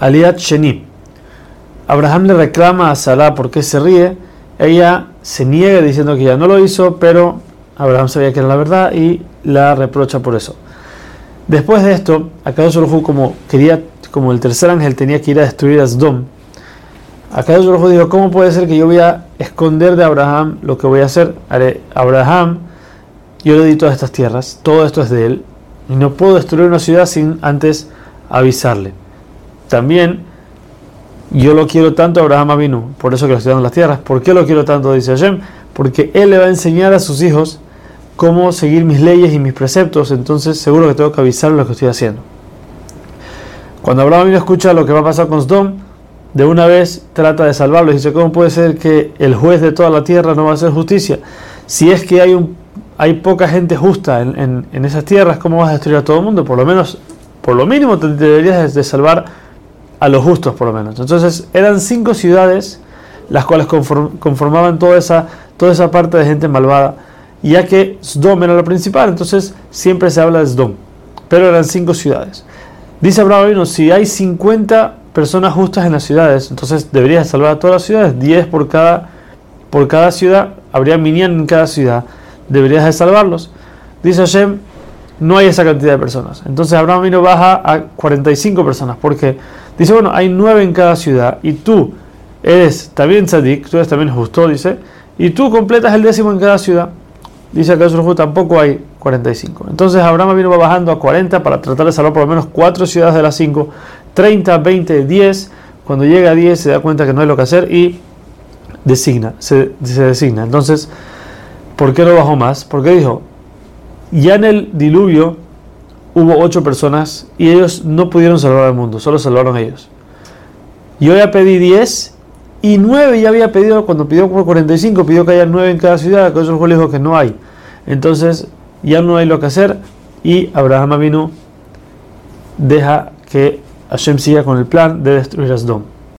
Aliat Sheni. Abraham le reclama a Sarah porque se ríe. Ella se niega diciendo que ya no lo hizo, pero Abraham sabía que era la verdad y la reprocha por eso. Después de esto, Akadosh Baruj como quería, como el tercer ángel tenía que ir a destruir a Sdom, Akadosh dijo, ¿cómo puede ser que yo voy a esconder de Abraham lo que voy a hacer? Haré Abraham, yo le di todas estas tierras, todo esto es de él, y no puedo destruir una ciudad sin antes avisarle. También yo lo quiero tanto a Abraham vino, por eso que le estoy dando las tierras. ¿Por qué lo quiero tanto? Dice Hashem, porque él le va a enseñar a sus hijos cómo seguir mis leyes y mis preceptos, entonces seguro que tengo que avisarle lo que estoy haciendo. Cuando Abraham vino escucha lo que va a pasar con Sdom, de una vez trata de salvarlo y dice, ¿cómo puede ser que el juez de toda la tierra no va a hacer justicia? Si es que hay, hay poca gente justa en, esas tierras, ¿cómo vas a destruir a todo el mundo? Por lo menos, por lo mínimo, te deberías de salvar a los justos, por lo menos. Entonces, eran cinco ciudades las cuales conformaban toda esa, toda esa parte de gente malvada, ya que Sdom era la principal, entonces siempre se habla de Sdom, pero eran cinco ciudades. Dice Abraham, si hay 50 personas justas en las ciudades, entonces deberías salvar a todas las ciudades, 10 por cada, por cada ciudad, habría minian en cada ciudad, deberías de salvarlos. Dice Hashem, no hay esa cantidad de personas. Entonces Abraham vino baja a 45 personas, porque dice, bueno, hay 9 en cada ciudad, y tú eres también tzadik, tú eres también justo, dice, y tú completas el décimo en cada ciudad. Dice acá tampoco hay 45. Entonces Abraham vino bajando a 40 para tratar de salvar por lo menos 4 ciudades de las 5, 30, 20, 10. Cuando llega a 10 se da cuenta que no hay lo que hacer y designa, se, designa. Entonces, ¿por qué no bajó más? Porque dijo, ya en el diluvio hubo 8 personas y ellos no pudieron salvar al mundo, solo salvaron ellos. Yo ya pedí 10 y nueve ya había pedido, cuando pidió por 45, pidió que haya nueve en cada ciudad, que eso le dijo que no hay. Entonces ya no hay lo que hacer y Abraham vino deja que Hashem siga con el plan de destruir a Sdom.